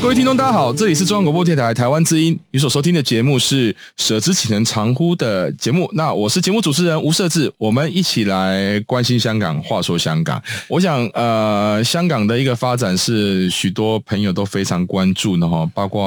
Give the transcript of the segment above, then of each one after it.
各位听众，大家好，这里是中央广播电台台湾之音，你所收听的节目是“舍之岂能藏乎”的节目。那我是节目主持人吴瑟智，我们一起来关心香港，话说香港。我想，呃，香港的一个发展是许多朋友都非常关注的哈，包括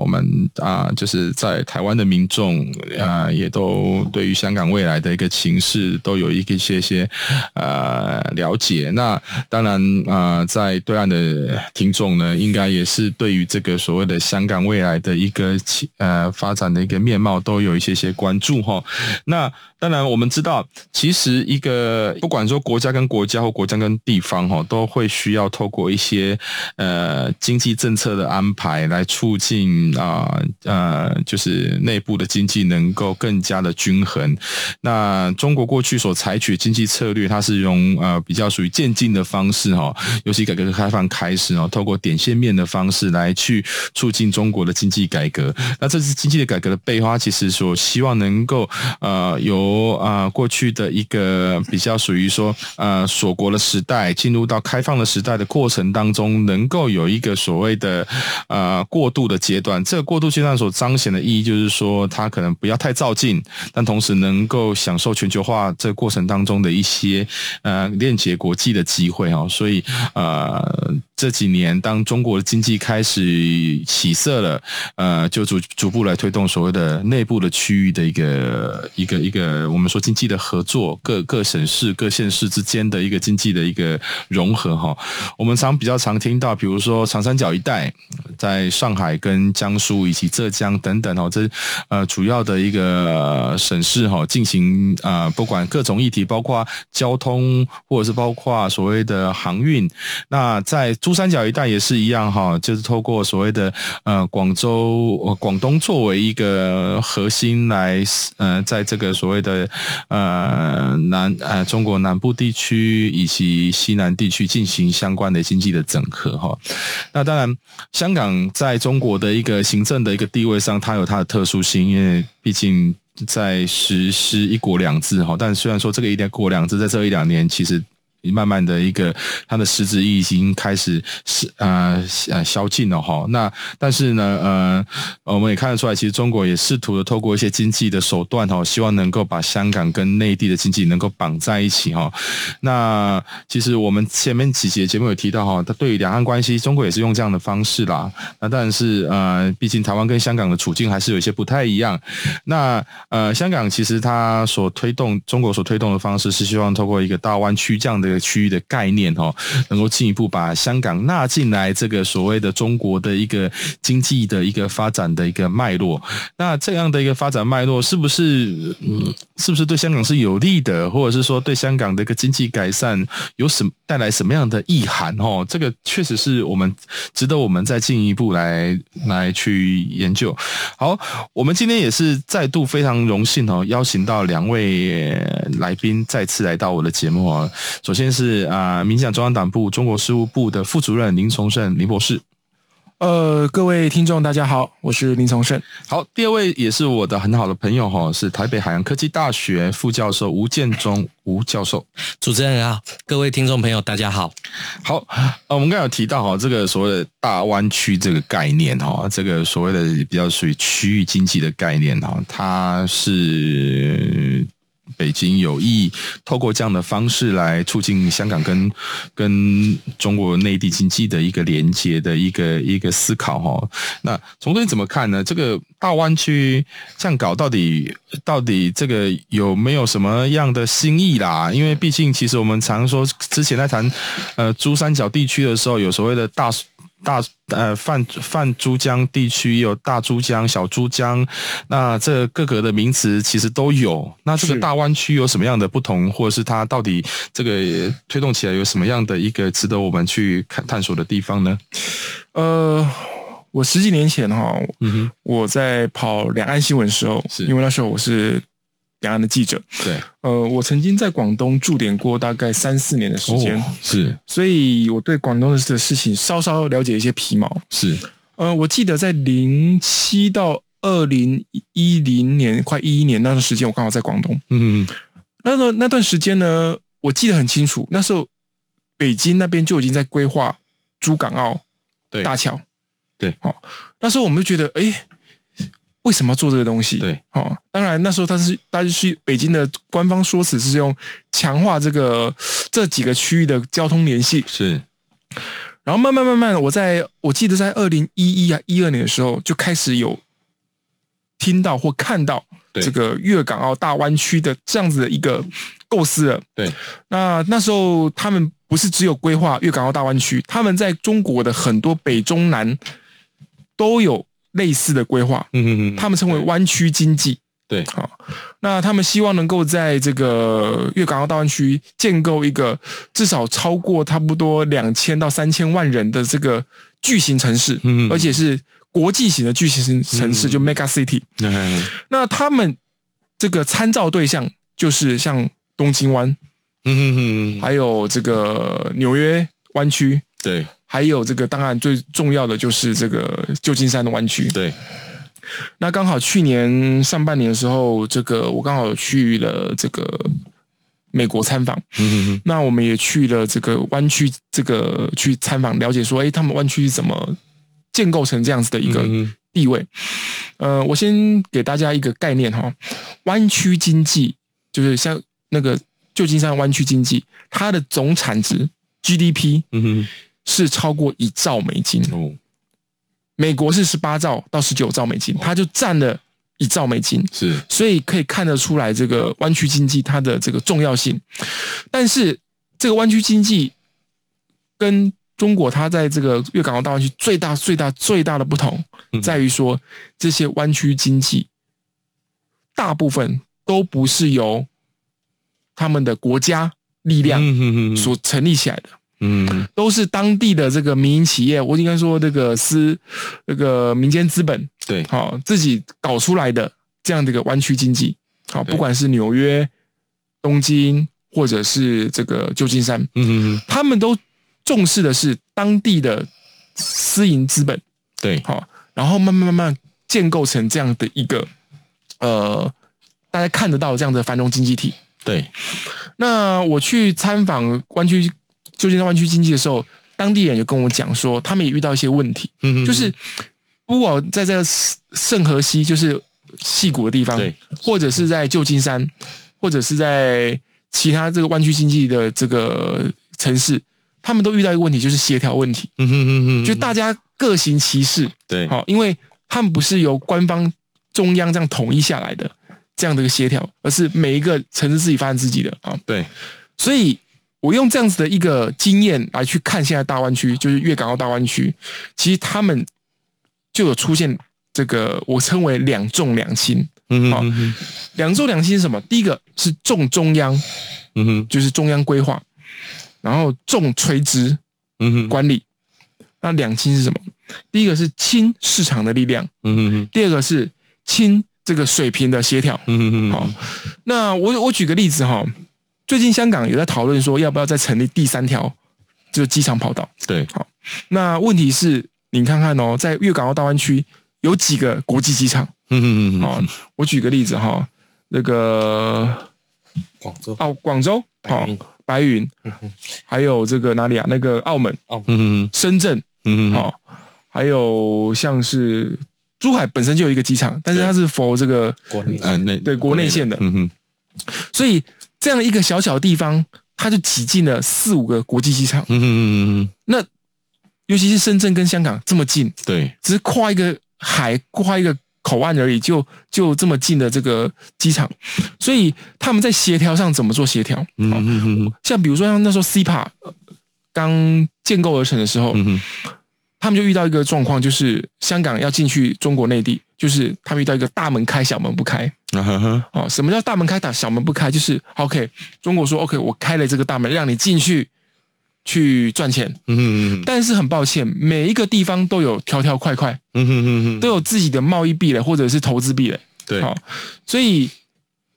我们啊，就是在台湾的民众啊，也都对于香港未来的一个情势都有一个一些些呃了解。那当然啊，在对岸的听众呢，应该也是。是对于这个所谓的香港未来的一个呃发展的一个面貌，都有一些些关注哈。那当然我们知道，其实一个不管说国家跟国家或国家跟地方哈，都会需要透过一些呃经济政策的安排来促进啊呃就是内部的经济能够更加的均衡。那中国过去所采取经济策略，它是用呃比较属于渐进的方式哈，尤其改革开放开始哦，透过点线面的方式。来去促进中国的经济改革。那这次经济的改革的背花，其实所希望能够呃有由啊、过去的一个比较属于说呃锁国的时代，进入到开放的时代的过程当中，能够有一个所谓的呃过渡的阶段。这个过渡阶段所彰显的意义，就是说它可能不要太照进，但同时能够享受全球化这过程当中的一些呃链接国际的机会哦。所以呃。这几年，当中国的经济开始起色了，呃，就逐逐步来推动所谓的内部的区域的一个一个一个，我们说经济的合作，各各省市、各县市之间的一个经济的一个融合哈。我们常比较常听到，比如说长三角一带，在上海跟江苏以及浙江等等哦，这呃主要的一个省市哈，进行啊，不管各种议题，包括交通或者是包括所谓的航运，那在珠三角一带也是一样哈，就是透过所谓的呃广州、广东作为一个核心来呃，在这个所谓的呃南呃中国南部地区以及西南地区进行相关的经济的整合哈。那当然，香港在中国的一个行政的一个地位上，它有它的特殊性，因为毕竟在实施一国两制哈。但虽然说这个一国两制在这一两年其实。慢慢的一个，它的实质已经开始是呃呃消尽了哈。那但是呢，呃，我们也看得出来，其实中国也试图的透过一些经济的手段哈，希望能够把香港跟内地的经济能够绑在一起哈。那其实我们前面几节节目有提到哈，它对于两岸关系，中国也是用这样的方式啦。那但是呃，毕竟台湾跟香港的处境还是有一些不太一样。那呃，香港其实它所推动，中国所推动的方式是希望透过一个大湾区这样的。区域的概念哦，能够进一步把香港纳进来这个所谓的中国的一个经济的一个发展的一个脉络。那这样的一个发展脉络，是不是嗯，是不是对香港是有利的，或者是说对香港的一个经济改善有什么带来什么样的意涵？哦，这个确实是我们值得我们再进一步来来去研究。好，我们今天也是再度非常荣幸哦，邀请到两位来宾再次来到我的节目啊。首先。先是啊，民进党中央党部中国事务部的副主任林崇胜林博士。呃，各位听众大家好，我是林崇胜。好，第二位也是我的很好的朋友哈，是台北海洋科技大学副教授吴建中吴教授。主持人好，各位听众朋友大家好。好，呃，我们刚才有提到哈，这个所谓的大湾区这个概念哈，这个所谓的比较属于区域经济的概念哈，它是。北京有意透过这样的方式来促进香港跟跟中国内地经济的一个连接的一个一个思考哈。那从这里怎么看呢？这个大湾区这样搞到底到底这个有没有什么样的新意啦？因为毕竟其实我们常说之前在谈呃珠三角地区的时候，有所谓的大。大呃泛泛珠江地区有大珠江、小珠江，那这各个的名词其实都有。那这个大湾区有什么样的不同，或者是它到底这个推动起来有什么样的一个值得我们去看探索的地方呢？呃，我十几年前哈，我在跑两岸新闻的时候，是因为那时候我是。两岸的记者，对，呃，我曾经在广东驻点过大概三四年的时间，哦，是，所以我对广东的事情稍稍了解一些皮毛，是，呃，我记得在零七到二零一零年，快一一年那段时间，我刚好在广东，嗯，那个那段时间呢，我记得很清楚，那时候北京那边就已经在规划珠港澳大桥，对，好，那时候我们就觉得，哎。为什么要做这个东西？对，哦，当然那时候他是，他是北京的官方说辞是用强化这个这几个区域的交通联系，是。然后慢慢慢慢，我在我记得在二零一一啊一二年的时候就开始有听到或看到这个粤港澳大湾区的这样子的一个构思了。对，那那时候他们不是只有规划粤港澳大湾区，他们在中国的很多北中南都有。类似的规划，嗯嗯嗯，他们称为湾区经济，对，好，那他们希望能够在这个粤港澳大湾区建构一个至少超过差不多两千到三千万人的这个巨型城市，嗯，而且是国际型的巨型城市，就 mega city，嗯，那他们这个参照对象就是像东京湾，嗯哼哼，还有这个纽约湾区，对。还有这个，当然最重要的就是这个旧金山的湾区。对，那刚好去年上半年的时候，这个我刚好去了这个美国参访。嗯哼哼。那我们也去了这个湾区，这个去参访，了解说，哎，他们湾区是怎么建构成这样子的一个地位？嗯、呃，我先给大家一个概念哈，湾区经济就是像那个旧金山湾区经济，它的总产值 GDP。嗯哼。是超过一兆美金。哦，美国是十八兆到十九兆美金，它就占了一兆美金，是，所以可以看得出来这个湾区经济它的这个重要性。但是这个湾区经济跟中国它在这个粤港澳大湾区最大最大最大的不同，在于说这些湾区经济大部分都不是由他们的国家力量所成立起来的。嗯，都是当地的这个民营企业，我应该说这个私，这个民间资本，对，好自己搞出来的这样的一个湾区经济，好，不管是纽约、东京或者是这个旧金山，嗯，他们都重视的是当地的私营资本，对，好，然后慢慢慢慢建构成这样的一个，呃，大家看得到这样的繁荣经济体，对。那我去参访湾区。旧金山湾区经济的时候，当地人就跟我讲说，他们也遇到一些问题，嗯、就是如果在这个圣河西，就是戏谷的地方，或者是在旧金山，或者是在其他这个湾区经济的这个城市，他们都遇到一个问题，就是协调问题。嗯哼哼哼，就大家各行其事，对，好，因为他们不是由官方中央这样统一下来的这样的一个协调，而是每一个城市自己发展自己的啊。对，所以。我用这样子的一个经验来去看现在大湾区，就是粤港澳大湾区，其实他们就有出现这个我称为两重两轻。嗯哼，两重两轻是什么？第一个是重中央，嗯哼，就是中央规划，然后重垂直，嗯哼，管理。那两轻是什么？第一个是轻市场的力量，嗯哼，第二个是轻这个水平的协调，嗯哼，好。那我我举个例子哈。最近香港有在讨论说，要不要再成立第三条就是机场跑道？对，好。那问题是，你看看哦，在粤港澳大湾区有几个国际机场？嗯嗯嗯。好，我举个例子哈，那个广州哦，广州好，白云，还有这个哪里啊？那个澳门哦，嗯嗯，深圳，嗯嗯，好，还有像是珠海本身就有一个机场，但是它是 for 这个国内，嗯，内对国内线的，嗯哼。所以这样的一个小小的地方，它就挤进了四五个国际机场。嗯嗯嗯嗯，那尤其是深圳跟香港这么近，对，只是跨一个海，跨一个口岸而已，就就这么近的这个机场，所以他们在协调上怎么做协调？嗯嗯嗯，像比如说像那时候 CEPA 刚建构而成的时候，嗯。他们就遇到一个状况，就是香港要进去中国内地，就是他们遇到一个大门开小门不开。哦，什么叫大门开大小门不开？就是 OK，中国说 OK，我开了这个大门，让你进去去赚钱。嗯，但是很抱歉，每一个地方都有条条块块，嗯都有自己的贸易壁垒或者是投资壁垒。对，好，所以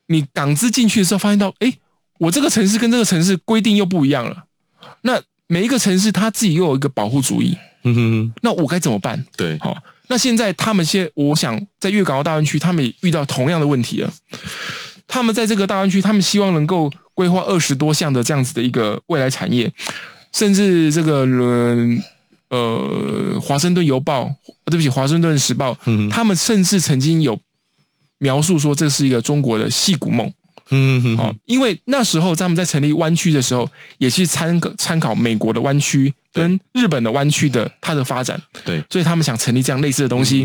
你港资进去的时候，发现到，哎，我这个城市跟这个城市规定又不一样了。那每一个城市他自己又有一个保护主义。嗯哼，那我该怎么办？对，好，那现在他们现，我想在粤港澳大湾区，他们也遇到同样的问题了。他们在这个大湾区，他们希望能够规划二十多项的这样子的一个未来产业，甚至这个呃，华盛顿邮报，对不起，华盛顿时报，嗯，他们甚至曾经有描述说，这是一个中国的戏骨梦。嗯嗯，好，因为那时候他们在成立湾区的时候，也去参参考美国的湾区跟日本的湾区的它的发展，对，所以他们想成立这样类似的东西。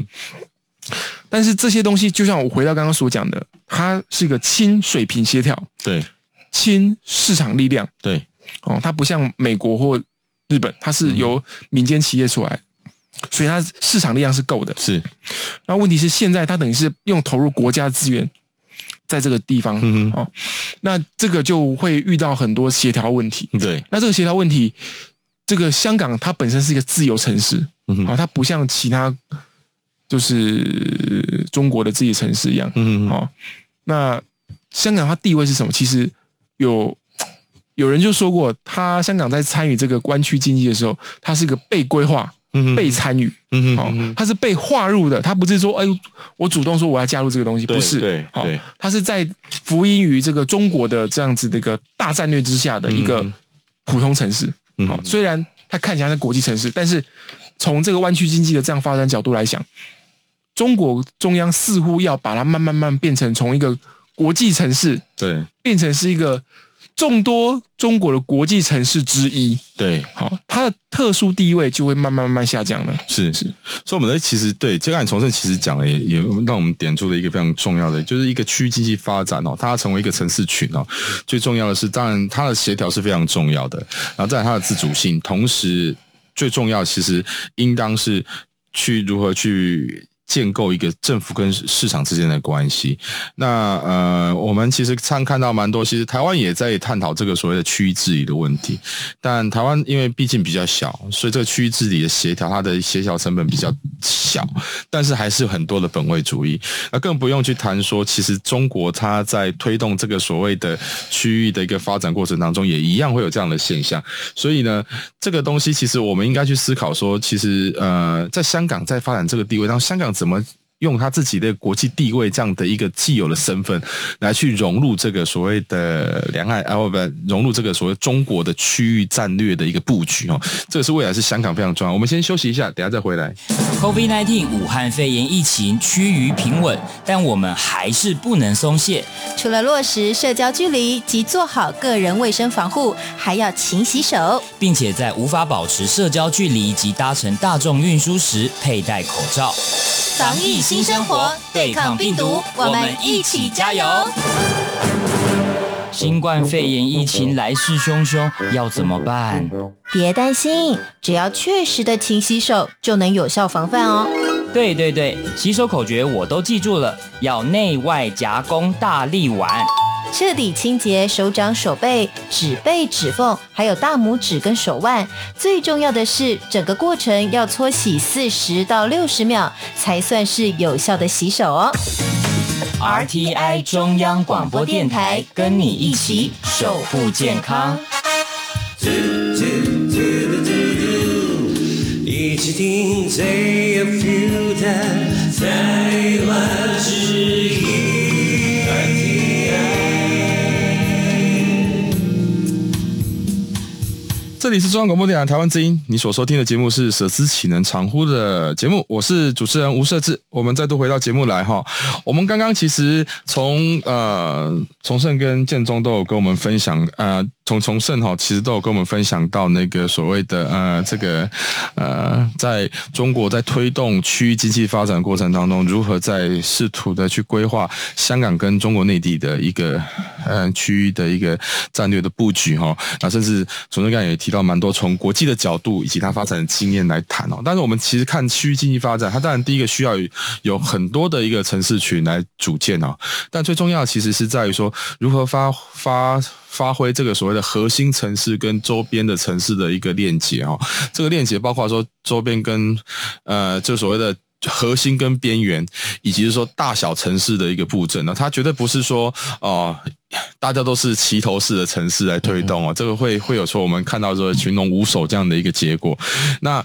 嗯、但是这些东西，就像我回到刚刚所讲的，它是一个轻水平协调，对，轻市场力量，对，哦，它不像美国或日本，它是由民间企业出来，嗯、所以它市场力量是够的。是，那问题是现在它等于是用投入国家资源。在这个地方，嗯哦，那这个就会遇到很多协调问题。对，那这个协调问题，这个香港它本身是一个自由城市，嗯啊，它不像其他就是中国的自己城市一样，嗯哦，那香港它地位是什么？其实有 有人就说过，他香港在参与这个湾区经济的时候，它是一个被规划。被参与，嗯哦，他是被划入的，他不是说，哎，我主动说我要加入这个东西，不是，对，对，他是在服膺于这个中国的这样子的一个大战略之下的一个普通城市，好，虽然它看起来是国际城市，但是从这个湾区经济的这样发展角度来讲，中国中央似乎要把它慢慢慢变成从一个国际城市，对，变成是一个。众多中国的国际城市之一，对，好，它的特殊地位就会慢慢慢慢下降了。是是，所以我们的其实对，就刚才崇圣其实讲了也，也也让我们点出了一个非常重要的，就是一个区域经济发展哦，它要成为一个城市群哦，最重要的是，当然它的协调是非常重要的，然后再来它的自主性，同时最重要其实应当是去如何去。建构一个政府跟市场之间的关系。那呃，我们其实常看到蛮多，其实台湾也在探讨这个所谓的区域治理的问题。但台湾因为毕竟比较小，所以这个区域治理的协调，它的协调成本比较小。但是还是很多的本位主义。那更不用去谈说，其实中国它在推动这个所谓的区域的一个发展过程当中，也一样会有这样的现象。所以呢，这个东西其实我们应该去思考说，其实呃，在香港在发展这个地位，当香港。怎么用他自己的国际地位这样的一个既有的身份，来去融入这个所谓的两岸啊，不，融入这个所谓中国的区域战略的一个布局哦，这个是未来是香港非常重要。我们先休息一下，等下再回来。COVID-19 武汉肺炎疫情趋于平稳，但我们还是不能松懈。除了落实社交距离及做好个人卫生防护，还要勤洗手，并且在无法保持社交距离及搭乘大众运输时佩戴口罩。防疫新生活，对抗病毒，我们一起加油！新冠肺炎疫情来势汹汹，要怎么办？别担心，只要确实的勤洗手，就能有效防范哦。对对对，洗手口诀我都记住了，要内外夹攻大力丸。彻底清洁手掌、手背、指背、指缝，还有大拇指跟手腕。最重要的是，整个过程要搓洗四十到六十秒，才算是有效的洗手哦。RTI 中央广播电台，跟你一起守护健康。你决定，最要 feel that 一。这里是中央广播电台台湾之音，你所收听的节目是“舍之岂能长乎”的节目，我是主持人吴设志。我们再度回到节目来哈，我们刚刚其实从呃从胜跟建中都有跟我们分享，呃从从胜哈其实都有跟我们分享到那个所谓的呃这个呃在中国在推动区域经济发展过程当中，如何在试图的去规划香港跟中国内地的一个呃区域的一个战略的布局哈，那甚至从胜刚也提到蛮多从国际的角度以及它发展的经验来谈哦，但是我们其实看区域经济发展，它当然第一个需要有很多的一个城市群来组建哦，但最重要的其实是在于说如何发发发挥这个所谓的核心城市跟周边的城市的一个链接哦，这个链接包括说周边跟呃就所谓的。核心跟边缘，以及是说大小城市的一个布阵呢，它绝对不是说哦、大家都是齐头式的城市来推动哦，这个会会有说我们看到说群龙无首这样的一个结果，那。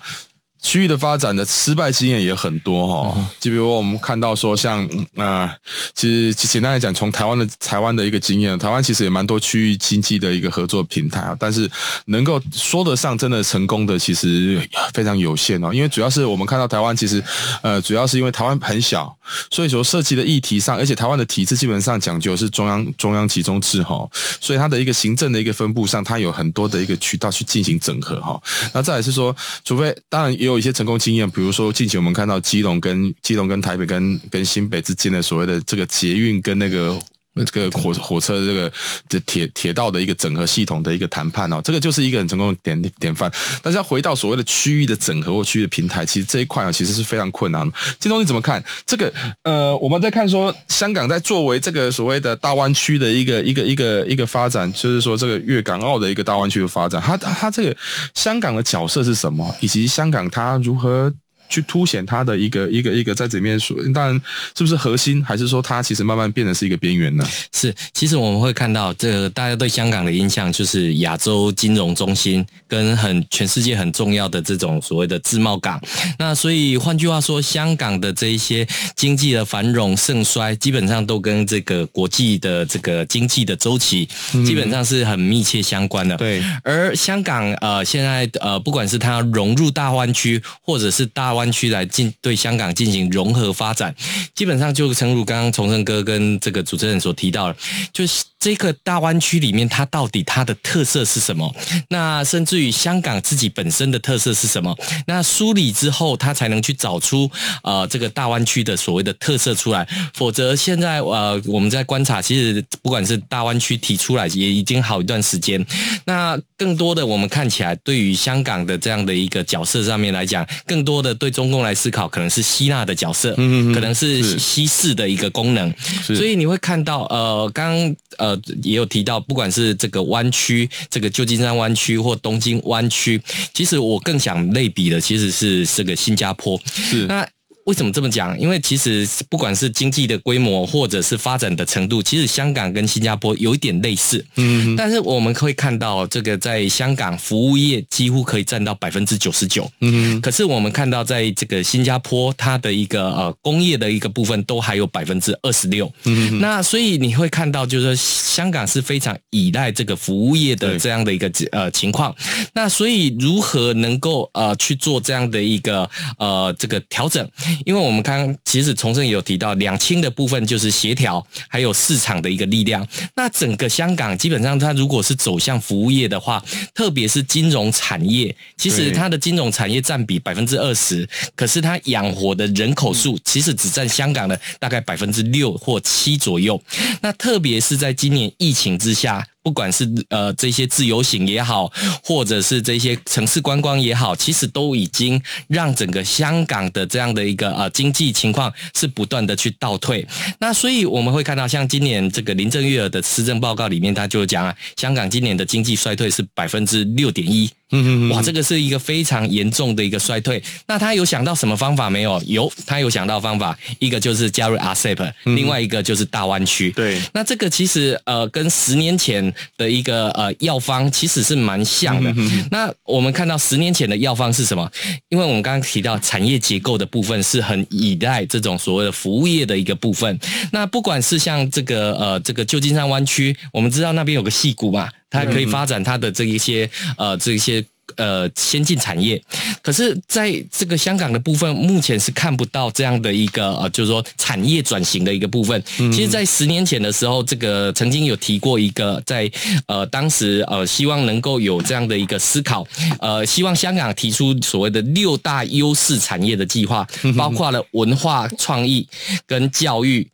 区域的发展的失败经验也很多哈，就比如我们看到说像啊、呃，其实简单来讲，从台湾的台湾的一个经验，台湾其实也蛮多区域经济的一个合作平台啊，但是能够说得上真的成功的，其实非常有限哦。因为主要是我们看到台湾其实呃，主要是因为台湾很小，所以说涉及的议题上，而且台湾的体制基本上讲究是中央中央集中制哈，所以它的一个行政的一个分布上，它有很多的一个渠道去进行整合哈。那再来是说，除非当然也有一些成功经验，比如说近期我们看到基隆跟基隆跟台北跟跟新北之间的所谓的这个捷运跟那个。这个火火车这个这铁铁道的一个整合系统的一个谈判哦，这个就是一个很成功的典典范。但是要回到所谓的区域的整合或区域的平台，其实这一块啊，其实是非常困难的。建中你怎么看这个？呃，我们在看说香港在作为这个所谓的大湾区的一个一个一个一个发展，就是说这个粤港澳的一个大湾区的发展，它它这个香港的角色是什么？以及香港它如何？去凸显它的一个一个一个在这里面说，当然是不是核心，还是说它其实慢慢变成是一个边缘呢？是，其实我们会看到这个大家对香港的印象就是亚洲金融中心跟很全世界很重要的这种所谓的自贸港。那所以换句话说，香港的这一些经济的繁荣盛衰，基本上都跟这个国际的这个经济的周期基本上是很密切相关的。嗯、对，而香港呃现在呃不管是它融入大湾区，或者是大湾区来进对香港进行融合发展，基本上就诚如刚刚从胜哥跟这个主持人所提到的，就是。这个大湾区里面，它到底它的特色是什么？那甚至于香港自己本身的特色是什么？那梳理之后，它才能去找出呃这个大湾区的所谓的特色出来。否则，现在呃我们在观察，其实不管是大湾区提出来也已经好一段时间。那更多的我们看起来，对于香港的这样的一个角色上面来讲，更多的对中共来思考，可能是吸纳的角色，嗯，可能是稀释的一个功能。所以你会看到呃刚呃。呃，也有提到，不管是这个湾区，这个旧金山湾区或东京湾区，其实我更想类比的其实是这个新加坡。是那。为什么这么讲？因为其实不管是经济的规模，或者是发展的程度，其实香港跟新加坡有一点类似。嗯，但是我们可以看到，这个在香港服务业几乎可以占到百分之九十九。嗯，可是我们看到，在这个新加坡，它的一个呃工业的一个部分都还有百分之二十六。嗯，那所以你会看到，就是说香港是非常依赖这个服务业的这样的一个呃情况。那所以如何能够呃去做这样的一个呃这个调整？因为我们刚刚其实从胜也有提到，两清的部分就是协调，还有市场的一个力量。那整个香港基本上，它如果是走向服务业的话，特别是金融产业，其实它的金融产业占比百分之二十，可是它养活的人口数其实只占香港的大概百分之六或七左右。那特别是在今年疫情之下。不管是呃这些自由行也好，或者是这些城市观光也好，其实都已经让整个香港的这样的一个呃经济情况是不断的去倒退。那所以我们会看到，像今年这个林郑月娥的施政报告里面，他就讲啊，香港今年的经济衰退是百分之六点一。嗯嗯，哇，这个是一个非常严重的一个衰退。那他有想到什么方法没有？有，他有想到方法，一个就是加入 RCEP，另外一个就是大湾区。对，那这个其实呃，跟十年前的一个呃药方其实是蛮像的。那我们看到十年前的药方是什么？因为我们刚刚提到产业结构的部分是很依赖这种所谓的服务业的一个部分。那不管是像这个呃这个旧金山湾区，我们知道那边有个戏谷嘛。它可以发展它的这一些呃这一些呃先进产业。可是，在这个香港的部分，目前是看不到这样的一个呃，就是说产业转型的一个部分。其实，在十年前的时候，这个曾经有提过一个，在呃当时呃希望能够有这样的一个思考，呃，希望香港提出所谓的六大优势产业的计划，包括了文化创意跟教育、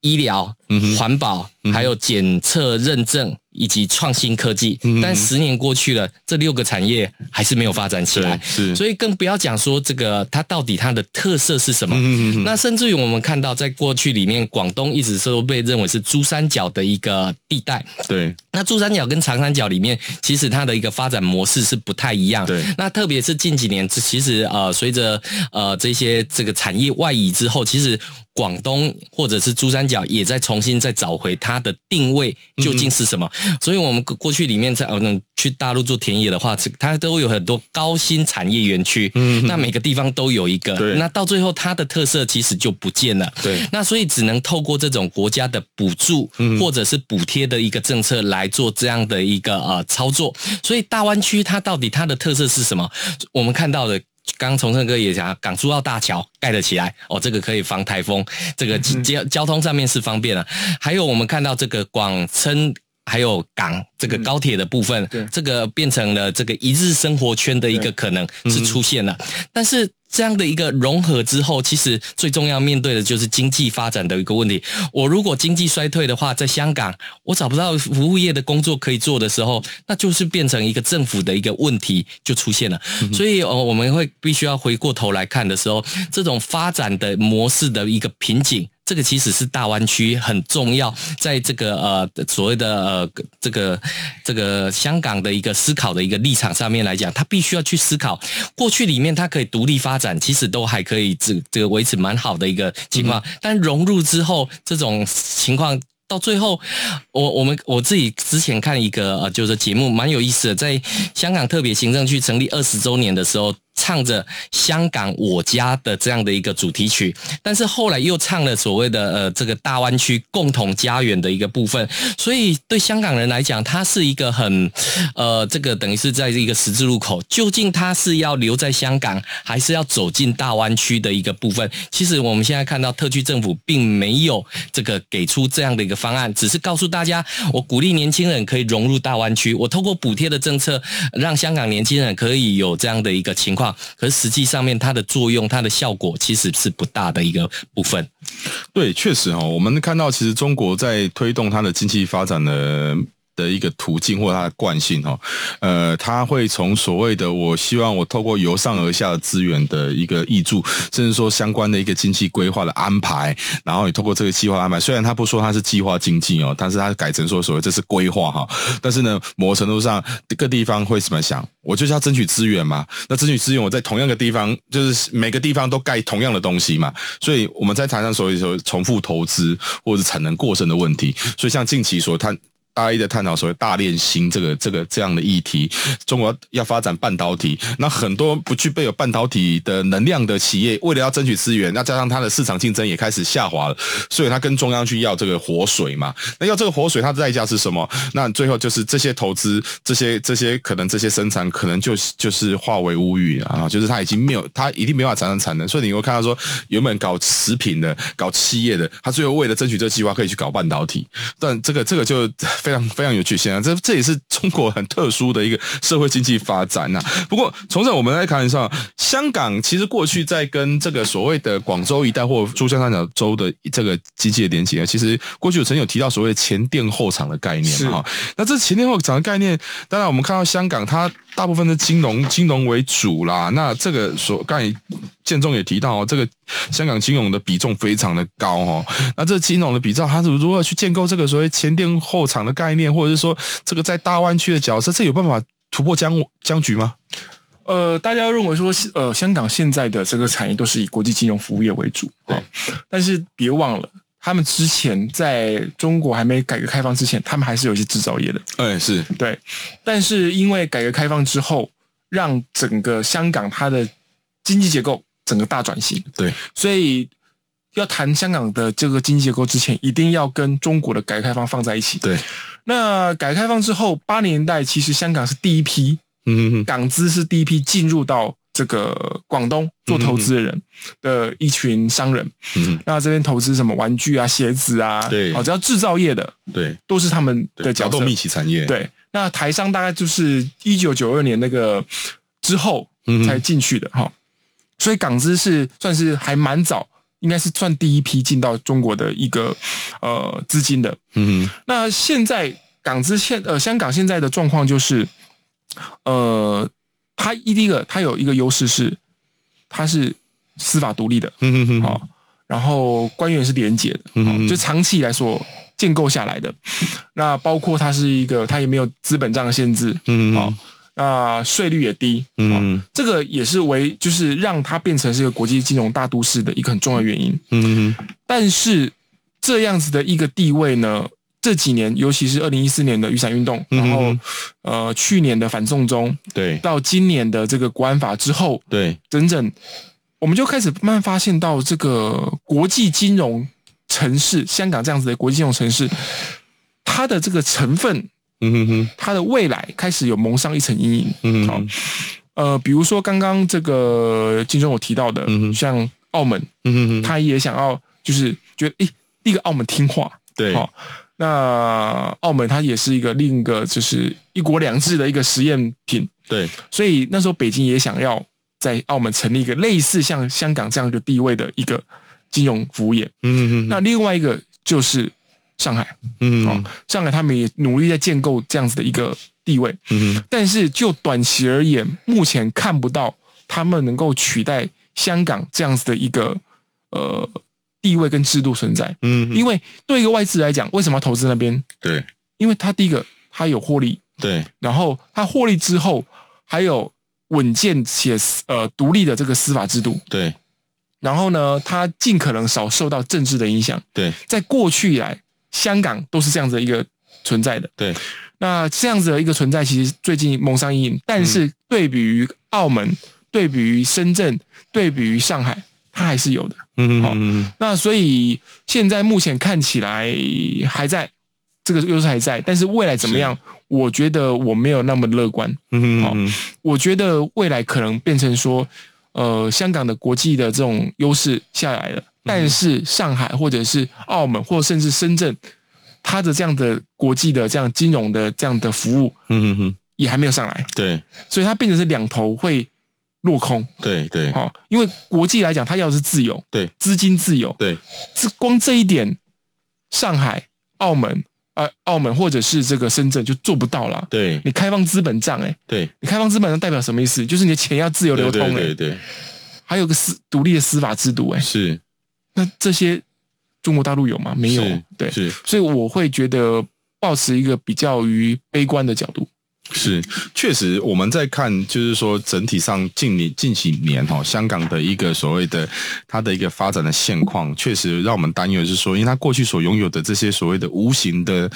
医疗、环保，还有检测认证。以及创新科技，但十年过去了，这六个产业还是没有发展起来，是，所以更不要讲说这个它到底它的特色是什么。那甚至于我们看到，在过去里面，广东一直是都被认为是珠三角的一个地带。对，那珠三角跟长三角里面，其实它的一个发展模式是不太一样。对，那特别是近几年，其实呃，随着呃这些这个产业外移之后，其实。广东或者是珠三角也在重新再找回它的定位究竟是什么？嗯、所以，我们过去里面在嗯去大陆做田野的话，它都有很多高新产业园区。嗯，那每个地方都有一个。对，那到最后它的特色其实就不见了。对，那所以只能透过这种国家的补助或者是补贴的一个政策来做这样的一个呃操作。所以大湾区它到底它的特色是什么？我们看到的。刚刚崇胜哥也讲，港珠澳大桥盖了起来，哦，这个可以防台风，这个交交通上面是方便了。还有我们看到这个广深还有港这个高铁的部分，这个变成了这个一日生活圈的一个可能是出现了，但是。这样的一个融合之后，其实最重要面对的就是经济发展的一个问题。我如果经济衰退的话，在香港我找不到服务业的工作可以做的时候，那就是变成一个政府的一个问题就出现了。所以，呃，我们会必须要回过头来看的时候，这种发展的模式的一个瓶颈。这个其实是大湾区很重要，在这个呃所谓的呃这个这个香港的一个思考的一个立场上面来讲，他必须要去思考过去里面它可以独立发展，其实都还可以这这个维持蛮好的一个情况，但融入之后这种情况到最后，我我们我自己之前看一个呃就是节目蛮有意思的，在香港特别行政区成立二十周年的时候。唱着香港我家的这样的一个主题曲，但是后来又唱了所谓的呃这个大湾区共同家园的一个部分，所以对香港人来讲，它是一个很呃这个等于是在一个十字路口，究竟他是要留在香港，还是要走进大湾区的一个部分？其实我们现在看到特区政府并没有这个给出这样的一个方案，只是告诉大家，我鼓励年轻人可以融入大湾区，我透过补贴的政策，让香港年轻人可以有这样的一个情况。可是实际上面它的作用、它的效果其实是不大的一个部分。对，确实哦，我们看到其实中国在推动它的经济发展的。的一个途径或它的惯性哈，呃，它会从所谓的我希望我透过由上而下的资源的一个挹注，甚至说相关的一个经济规划的安排，然后你透过这个计划安排，虽然他不说它是计划经济哦，但是它改成说所谓这是规划哈，但是呢，某个程度上各地方会怎么想？我就是要争取资源嘛，那争取资源我在同样的地方，就是每个地方都盖同样的东西嘛，所以我们在台上所以说重复投资或者是产能过剩的问题，所以像近期所谈。大一的探讨所谓大炼新这个这个这样的议题，中国要发展半导体，那很多不具备有半导体的能量的企业，为了要争取资源，那加上它的市场竞争也开始下滑了，所以它跟中央去要这个活水嘛。那要这个活水，它的代价是什么？那最后就是这些投资，这些这些可能这些生产，可能就就是化为乌有啊，就是它已经没有，它一定没办法产生产能。所以你会看到说，原本搞食品的、搞企业的，他最后为了争取这个计划，可以去搞半导体，但这个这个就。非常非常有趣，现在这这也是中国很特殊的一个社会经济发展呐、啊。不过，从这我们来看一下，香港其实过去在跟这个所谓的广州一带或珠江三角洲的这个经济的连接，其实过去有曾经有提到所谓的前店后厂的概念哈。那这前店后厂的概念，当然我们看到香港它大部分是金融金融为主啦。那这个所刚才建中也提到哦，这个香港金融的比重非常的高哦。那这金融的比重，它是如何去建构这个所谓前店后厂的概念，或者是说这个在大湾区的角色，这有办法突破僵僵局吗？呃，大家认为说，呃，香港现在的这个产业都是以国际金融服务业为主，对。但是别忘了，他们之前在中国还没改革开放之前，他们还是有一些制造业的。哎，是对。但是因为改革开放之后，让整个香港它的经济结构整个大转型，对。所以要谈香港的这个经济结构之前，一定要跟中国的改革开放放在一起。对。那改革开放之后，八零年代其实香港是第一批嗯嗯港资是第一批进入到这个广东做投资的人的一群商人。嗯，那这边投资什么玩具啊、鞋子啊，对。哦，只要制造业的，对，都是他们的角色。劳动密集产业，，对，那台商大概就是一九九二年那个之后嗯才进去的哈、所以港资是算是还蛮早，应该是算第一批进到中国的一个呃资金的。嗯那现在港资现呃香港现在的状况就是，呃，它一第一个它有一个优势是，它是司法独立的，嗯嗯好、然后官员是廉洁的，嗯好就长期以来所建构下来的。那包括它是一个，它也没有资本账的限制，嗯好、那税率也低，嗯好这个也是为就是让它变成是一个国际金融大都市的一个很重要的原因。嗯但是这样子的一个地位呢，这几年，尤其是二零一四年的雨伞运动，然后嗯呃去年的反送中，对。到今年的这个国安法之后，对，整整我们就开始慢慢发现到这个国际金融城市，香港这样子的国际金融城市，它的这个成分，嗯哼哼，它的未来开始有蒙上一层阴影。嗯哼，呃，比如说刚刚这个金钟我提到的，嗯像澳门，嗯哼哼，他也想要就是觉得，诶，第一个澳门听话，对，好、那澳门它也是一个另一个就是一国两制的一个实验品，对，所以那时候北京也想要在澳门成立一个类似像香港这样的地位的一个金融服务业。嗯哼哼，那另外一个就是上海，哦嗯。哼，上海他们也努力在建构这样子的一个地位，嗯哼，但是就短期而言，目前看不到他们能够取代香港这样子的一个呃地位跟制度存在。嗯，因为对一个外资来讲，为什么要投资那边？对因为他第一个他有获利，对，然后他获利之后还有稳健且呃独立的这个司法制度，对然后呢，他尽可能少受到政治的影响。对在过去以来，香港都是这样子的一个存在的。对，那这样子的一个存在，其实最近蒙上阴影。但是对比于澳门，对比于深圳，对比于上海，它还是有的。嗯哼好哼，那所以现在目前看起来还在这个优势还在，但是未来怎么样？我觉得我没有那么乐观。嗯好哼哼，我觉得未来可能变成说，呃，香港的国际的这种优势下来了，但是上海或者是澳门或甚至深圳，它的这样的国际的这样金融的这样的服务嗯嗯嗯，也还没有上来，对所以它变成是两头会落空。对对。好、因为国际来讲，它要的是自由，对。资金自由，对，这光这一点，上海、澳门。呃，澳门或者是这个深圳就做不到了。对。你开放资本账，哎，对，你开放资本账代表什么意思？就是你的钱要自由流通，哎，对对，还有个司独立的司法制度，哎，是。那这些中国大陆有吗？没有，对，是。所以我会觉得保持一个比较于悲观的角度。是，确实我们在看，就是说整体上近年近几年哈，香港的一个所谓的它的一个发展的现况，确实让我们担忧是说，因为它过去所拥有的这些所谓的无形的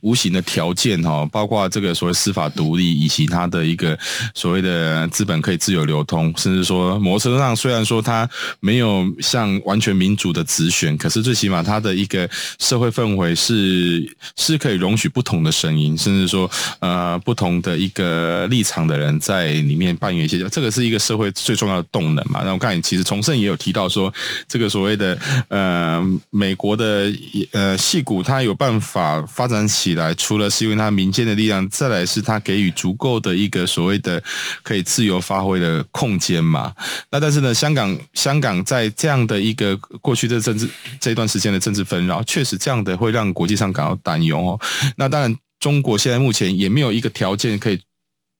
无形的条件哈，包括这个所谓司法独立，以及它的一个所谓的资本可以自由流通，甚至说某程度上虽然说它没有像完全民主的直选，可是最起码它的一个社会氛围是是可以容许不同的声音，甚至说呃不同。的一个立场的人在里面扮演一些，这个是一个社会最重要的动能嘛。那我看其实崇盛也有提到说，这个所谓的呃美国的呃戏骨，它有办法发展起来，除了是因为它民间的力量，再来是它给予足够的一个所谓的可以自由发挥的空间嘛。那但是呢，香港香港在这样的一个过去的政治这段时间的政治纷扰，确实这样的会让国际上感到担忧哦。那当然。中国现在目前也没有一个条件可以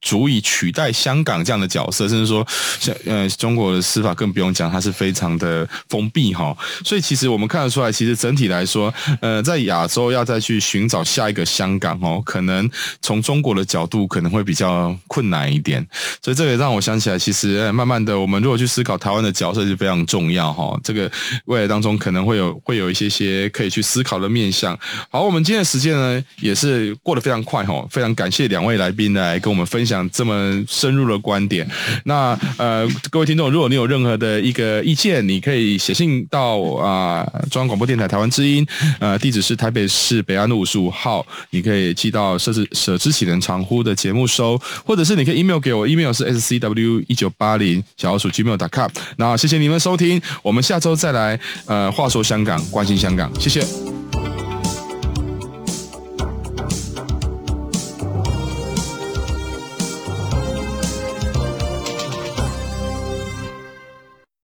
足以取代香港这样的角色，甚至说，像呃中国的司法更不用讲，它是非常的封闭哈。所以其实我们看得出来，其实整体来说，呃，在亚洲要再去寻找下一个香港哦，可能从中国的角度可能会比较困难一点。所以这个让我想起来，其实慢慢的，我们如果去思考台湾的角色是非常重要哈。这个未来当中可能会有会有一些些可以去思考的面向。好，我们今天的时间呢也是过得非常快哈，非常感谢两位来宾来跟我们分享。享这么深入的观点。那呃，各位听众，如果你有任何的一个意见，你可以写信到啊、中央广播电台台湾之音，呃，地址是台北市北安路五十五号，你可以寄到设置舍之启人长呼的节目收，或者是你可以 email 给我，email 是 scw 一九八零小老鼠 gmail.com。那谢谢你们收听，我们下周再来呃话说香港，关心香港，谢谢。